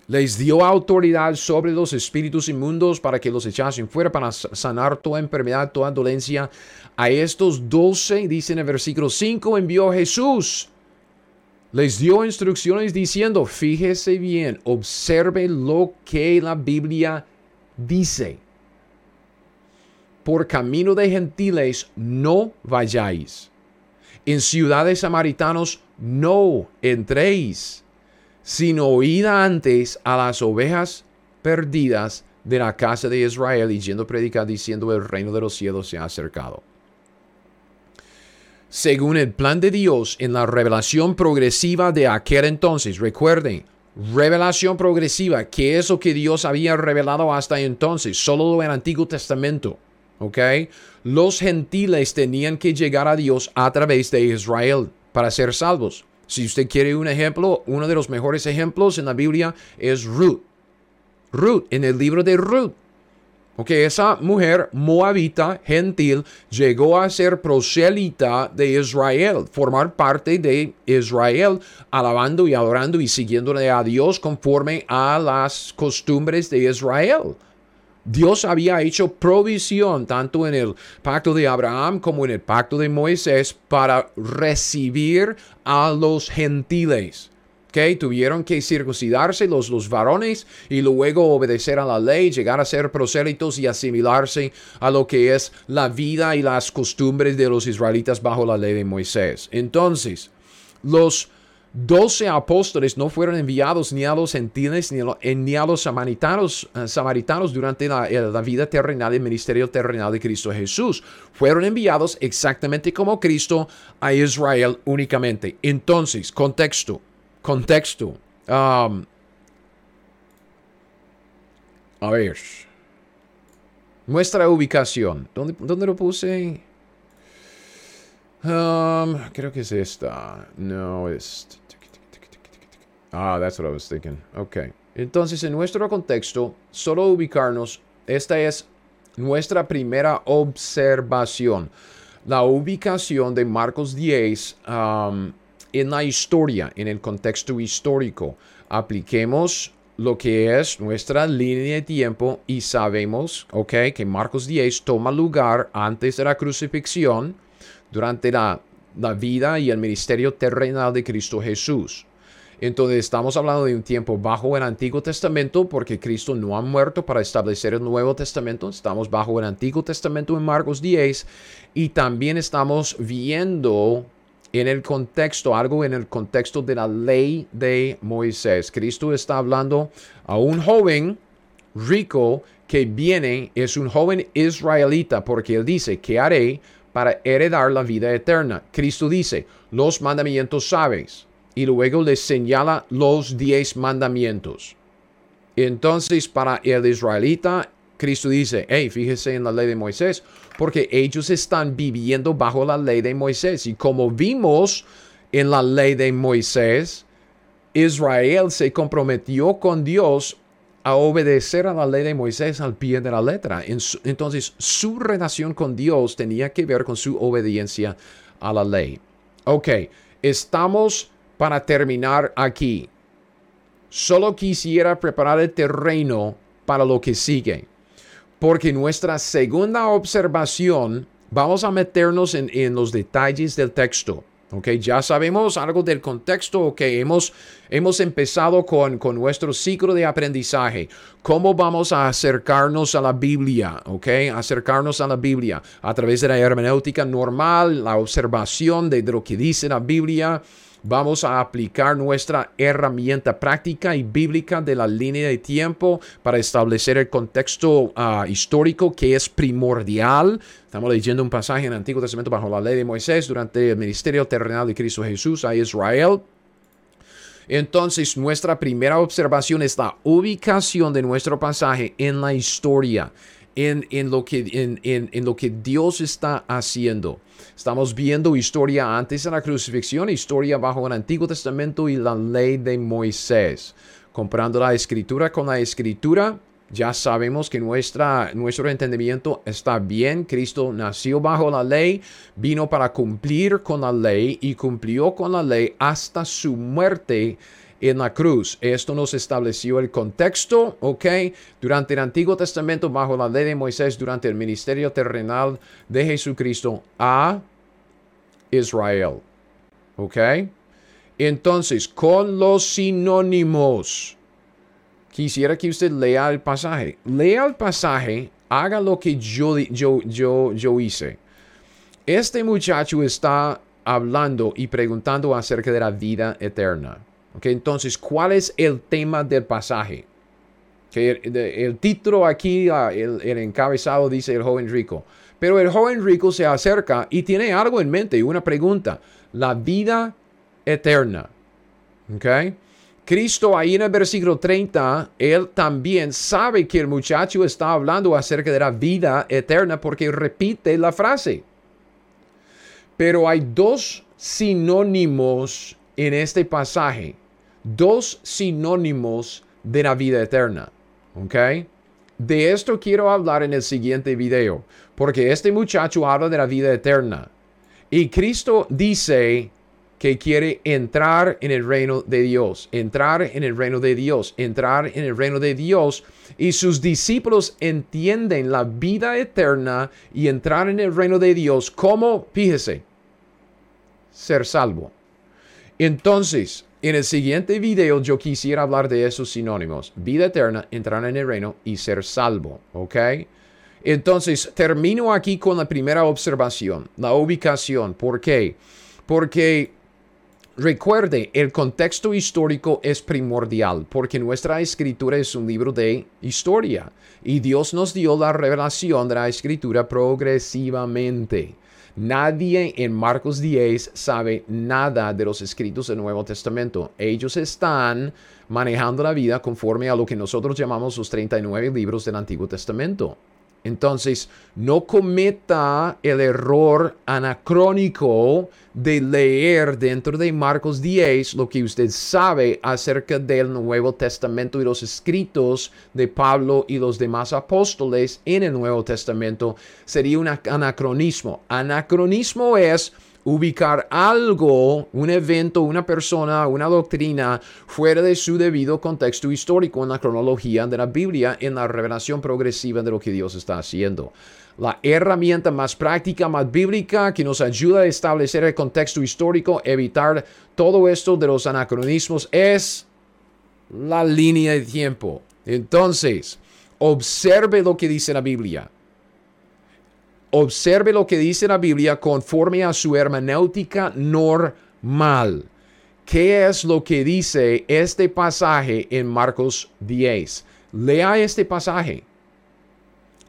les dio autoridad sobre los espíritus inmundos para que los echasen fuera, para sanar toda enfermedad, toda dolencia. A estos doce, dice en el versículo 5, envió Jesús les dio instrucciones diciendo, fíjese bien, observe lo que la Biblia dice. Por camino de gentiles no vayáis. En ciudades samaritanos no entréis, sino oíd antes a las ovejas perdidas de la casa de Israel y yendo a predicar diciendo el reino de los cielos se ha acercado según el plan de Dios en la revelación progresiva de aquel entonces. Recuerden, revelación progresiva, ¿qué es lo que Dios había revelado hasta entonces? Solo el Antiguo Testamento. ¿Ok? Los gentiles tenían que llegar a Dios a través de Israel para ser salvos. Si usted quiere un ejemplo, uno de los mejores ejemplos en la Biblia es Ruth. Ruth, en el libro de Ruth. Ok, esa mujer moabita, gentil, llegó a ser prosélita de Israel, formar parte de Israel, alabando y adorando y siguiéndole a Dios conforme a las costumbres de Israel. Dios había hecho provisión tanto en el pacto de Abraham como en el pacto de Moisés para recibir a los gentiles. Tuvieron que circuncidarse los, los varones y luego obedecer a la ley, llegar a ser prosélitos y asimilarse a lo que es la vida y las costumbres de los israelitas bajo la ley de Moisés. Entonces, los doce apóstoles no fueron enviados ni a los gentiles ni a, a los samaritanos, eh, samaritanos durante la, eh, vida terrenal y el ministerio terrenal de Cristo Jesús. Fueron enviados exactamente como Cristo a Israel únicamente. Entonces, contexto contexto. Um, a ver. Nuestra ubicación. ¿Dónde, dónde lo puse? Um, creo que es esta. No, es... Ah, that's what I was thinking. Ok. Entonces, en nuestro contexto, solo ubicarnos, esta es nuestra primera observación. La ubicación de Marcos 10 um, en la historia, en el contexto histórico. Apliquemos lo que es nuestra línea de tiempo y sabemos, ok, que Marcos 10 toma lugar antes de la crucifixión, durante la, la vida y el ministerio terrenal de Cristo Jesús. Entonces estamos hablando de un tiempo bajo el Antiguo Testamento porque Cristo no ha muerto para establecer el Nuevo Testamento. Estamos bajo el Antiguo Testamento en Marcos 10 y también estamos viendo en el contexto, algo en el contexto de la ley de Moisés. Cristo está hablando a un joven rico que viene, es un joven israelita, porque él dice, ¿qué haré para heredar la vida eterna? Cristo dice, los mandamientos sabes. Y luego le señala los diez mandamientos. Entonces, para el israelita, Cristo dice, hey, fíjese en la ley de Moisés, porque ellos están viviendo bajo la ley de Moisés. Y como vimos en la ley de Moisés, Israel se comprometió con Dios a obedecer a la ley de Moisés al pie de la letra. Entonces, su relación con Dios tenía que ver con su obediencia a la ley. Ok, estamos para terminar aquí. Solo quisiera preparar el terreno para lo que sigue. Porque nuestra segunda observación, vamos a meternos en, en los detalles del texto. Ok, ya sabemos algo del contexto, ok, hemos, hemos empezado con, con nuestro ciclo de aprendizaje. ¿Cómo vamos a acercarnos a la Biblia? Ok, acercarnos a la Biblia a través de la hermenéutica normal, la observación de lo que dice la Biblia, Vamos a aplicar nuestra herramienta práctica y bíblica de la línea de tiempo para establecer el contexto ah, histórico que es primordial. Estamos leyendo un pasaje en el Antiguo Testamento bajo la ley de Moisés durante el ministerio terrenal de Cristo Jesús a Israel. Entonces, nuestra primera observación es la ubicación de nuestro pasaje en la historia en, lo, que, en, lo que Dios está haciendo. Estamos viendo historia antes de la crucifixión, historia bajo el Antiguo Testamento y la ley de Moisés. Comparando la escritura con la escritura, ya sabemos que nuestra, nuestro entendimiento está bien. Cristo nació bajo la ley, vino para cumplir con la ley y cumplió con la ley hasta su muerte en la cruz. Esto nos estableció el contexto, ¿ok? Durante el Antiguo Testamento, bajo la ley de Moisés, durante el ministerio terrenal de Jesucristo a Israel, ¿ok? Entonces, con los sinónimos, quisiera que usted lea el pasaje. Lea el pasaje, haga lo que yo, yo, yo, yo hice. Este muchacho está hablando y preguntando acerca de la vida eterna entonces, ¿cuál es el tema del pasaje? Que el, título aquí, ah, el, encabezado dice el joven rico. Pero el joven rico se acerca y tiene algo en mente, una pregunta. La vida eterna. ¿Ok? Cristo ahí en el versículo 30, él también sabe que el muchacho está hablando acerca de la vida eterna porque repite la frase. Pero hay dos sinónimos en este pasaje dos sinónimos de la vida eterna. ¿Ok? De esto quiero hablar en el siguiente video, porque este muchacho habla de la vida eterna. Y Cristo dice que quiere entrar en el reino de Dios, entrar en el reino de Dios, entrar en el reino de Dios. Y sus discípulos entienden la vida eterna y entrar en el reino de Dios como, fíjese, ser salvo. Entonces, en el siguiente video yo quisiera hablar de esos sinónimos. Vida eterna, entrar en el reino y ser salvo. ¿Ok? Entonces, termino aquí con la primera observación, la ubicación. ¿Por qué? Porque recuerde, el contexto histórico es primordial, porque nuestra escritura es un libro de historia y Dios nos dio la revelación de la escritura progresivamente. Nadie en Marcos 10 sabe nada de los escritos del Nuevo Testamento. Ellos están manejando la vida conforme a lo que nosotros llamamos los 39 libros del Antiguo Testamento. Entonces, no cometa el error anacrónico de leer dentro de Marcos 10 lo que usted sabe acerca del Nuevo Testamento y los escritos de Pablo y los demás apóstoles en el Nuevo Testamento. Sería un anacronismo. Anacronismo es ubicar algo, un evento, una persona, una doctrina fuera de su debido contexto histórico en la cronología de la Biblia, en la revelación progresiva de lo que Dios está haciendo. la herramienta más práctica, más bíblica, que nos ayuda a establecer el contexto histórico, evitar todo esto de los anacronismos, es la línea de tiempo. Entonces, observe lo que dice la Biblia. Observe lo que dice la Biblia conforme a su hermenéutica normal. ¿Qué es lo que dice este pasaje en Marcos 10? Lea este pasaje.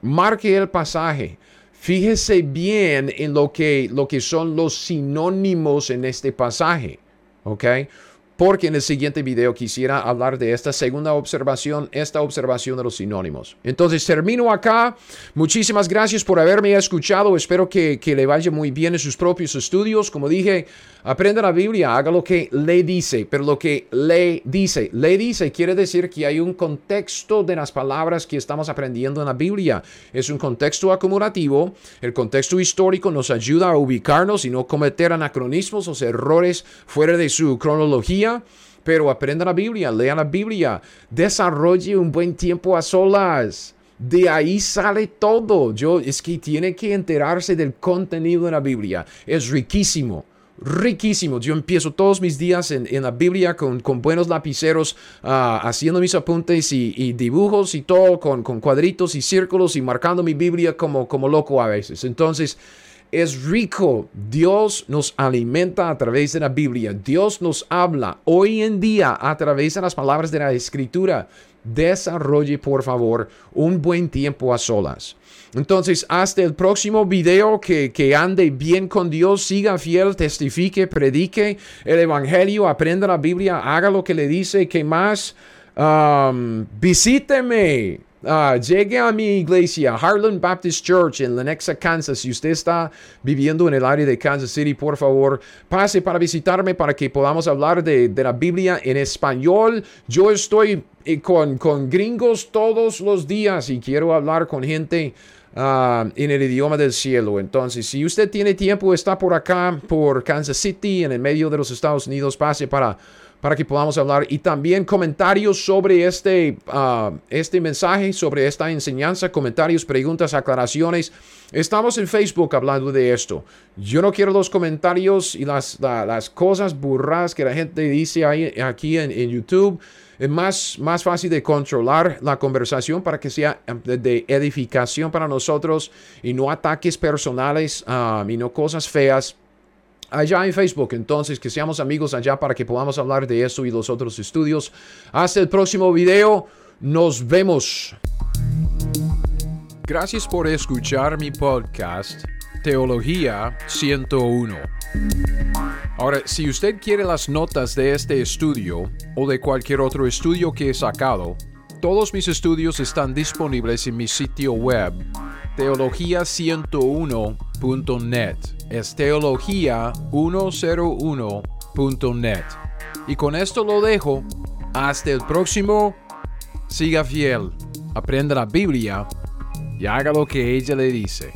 Marque el pasaje. Fíjese bien en lo que, lo que son los sinónimos en este pasaje. ¿Ok? Porque en el siguiente video quisiera hablar de esta segunda observación, esta observación de los sinónimos. Entonces termino acá. Muchísimas gracias por haberme escuchado. Espero que, que le vaya muy bien en sus propios estudios. Como dije, aprenda la Biblia, haga lo que le dice, pero lo que le dice, le dice quiere decir que hay un contexto de las palabras que estamos aprendiendo en la Biblia. Es un contexto acumulativo. El contexto histórico nos ayuda a ubicarnos y no cometer anacronismos o errores fuera de su cronología pero aprenda la Biblia, lea la Biblia, desarrolle un buen tiempo a solas. De ahí sale todo. Yo es que tiene que enterarse del contenido de la Biblia. Es riquísimo riquísimo. Yo empiezo todos mis días en, la Biblia con, buenos lapiceros, ah, haciendo mis apuntes y, dibujos y todo, con, cuadritos y círculos y marcando mi Biblia como loco a veces. Entonces, es rico. Dios nos alimenta a través de la Biblia. Dios nos habla hoy en día a través de las palabras de la Escritura. Desarrolle, por favor, un buen tiempo a solas. Entonces, hasta el próximo video, que, que, ande bien con Dios, siga fiel, testifique, predique el Evangelio, aprenda la Biblia, haga lo que le dice, que más, um, visíteme Ah, llegue a mi iglesia, Harlan Baptist Church en Lenexa, Kansas. Si usted está viviendo en el área de Kansas City, por favor, pase para visitarme para que podamos hablar de, la Biblia en español. Yo estoy eh, con, con, gringos todos los días y quiero hablar con gente ah, en el idioma del cielo. Entonces, si usted tiene tiempo, está por acá, por Kansas City, en el medio de los Estados Unidos, pase para para que podamos hablar y también comentarios sobre este, ah, este mensaje, sobre esta enseñanza, comentarios, preguntas, aclaraciones. Estamos en Facebook hablando de esto. Yo no quiero los comentarios y las, las cosas burras que la gente dice ahí, aquí en, YouTube. Es más, más fácil de controlar la conversación para que sea de, edificación para nosotros y no ataques personales ah, y no cosas feas allá en Facebook. Entonces, que seamos amigos allá para que podamos hablar de eso y los otros estudios. Hasta el próximo video. Nos vemos. Gracias por escuchar mi podcast Teología 101. Ahora, si usted quiere las notas de este estudio o de cualquier otro estudio que he sacado, todos mis estudios están disponibles en mi sitio web teología101.net. Es teología101.net. Y con esto lo dejo. Hasta el próximo. Siga fiel. Aprenda la Biblia y haga lo que ella le dice.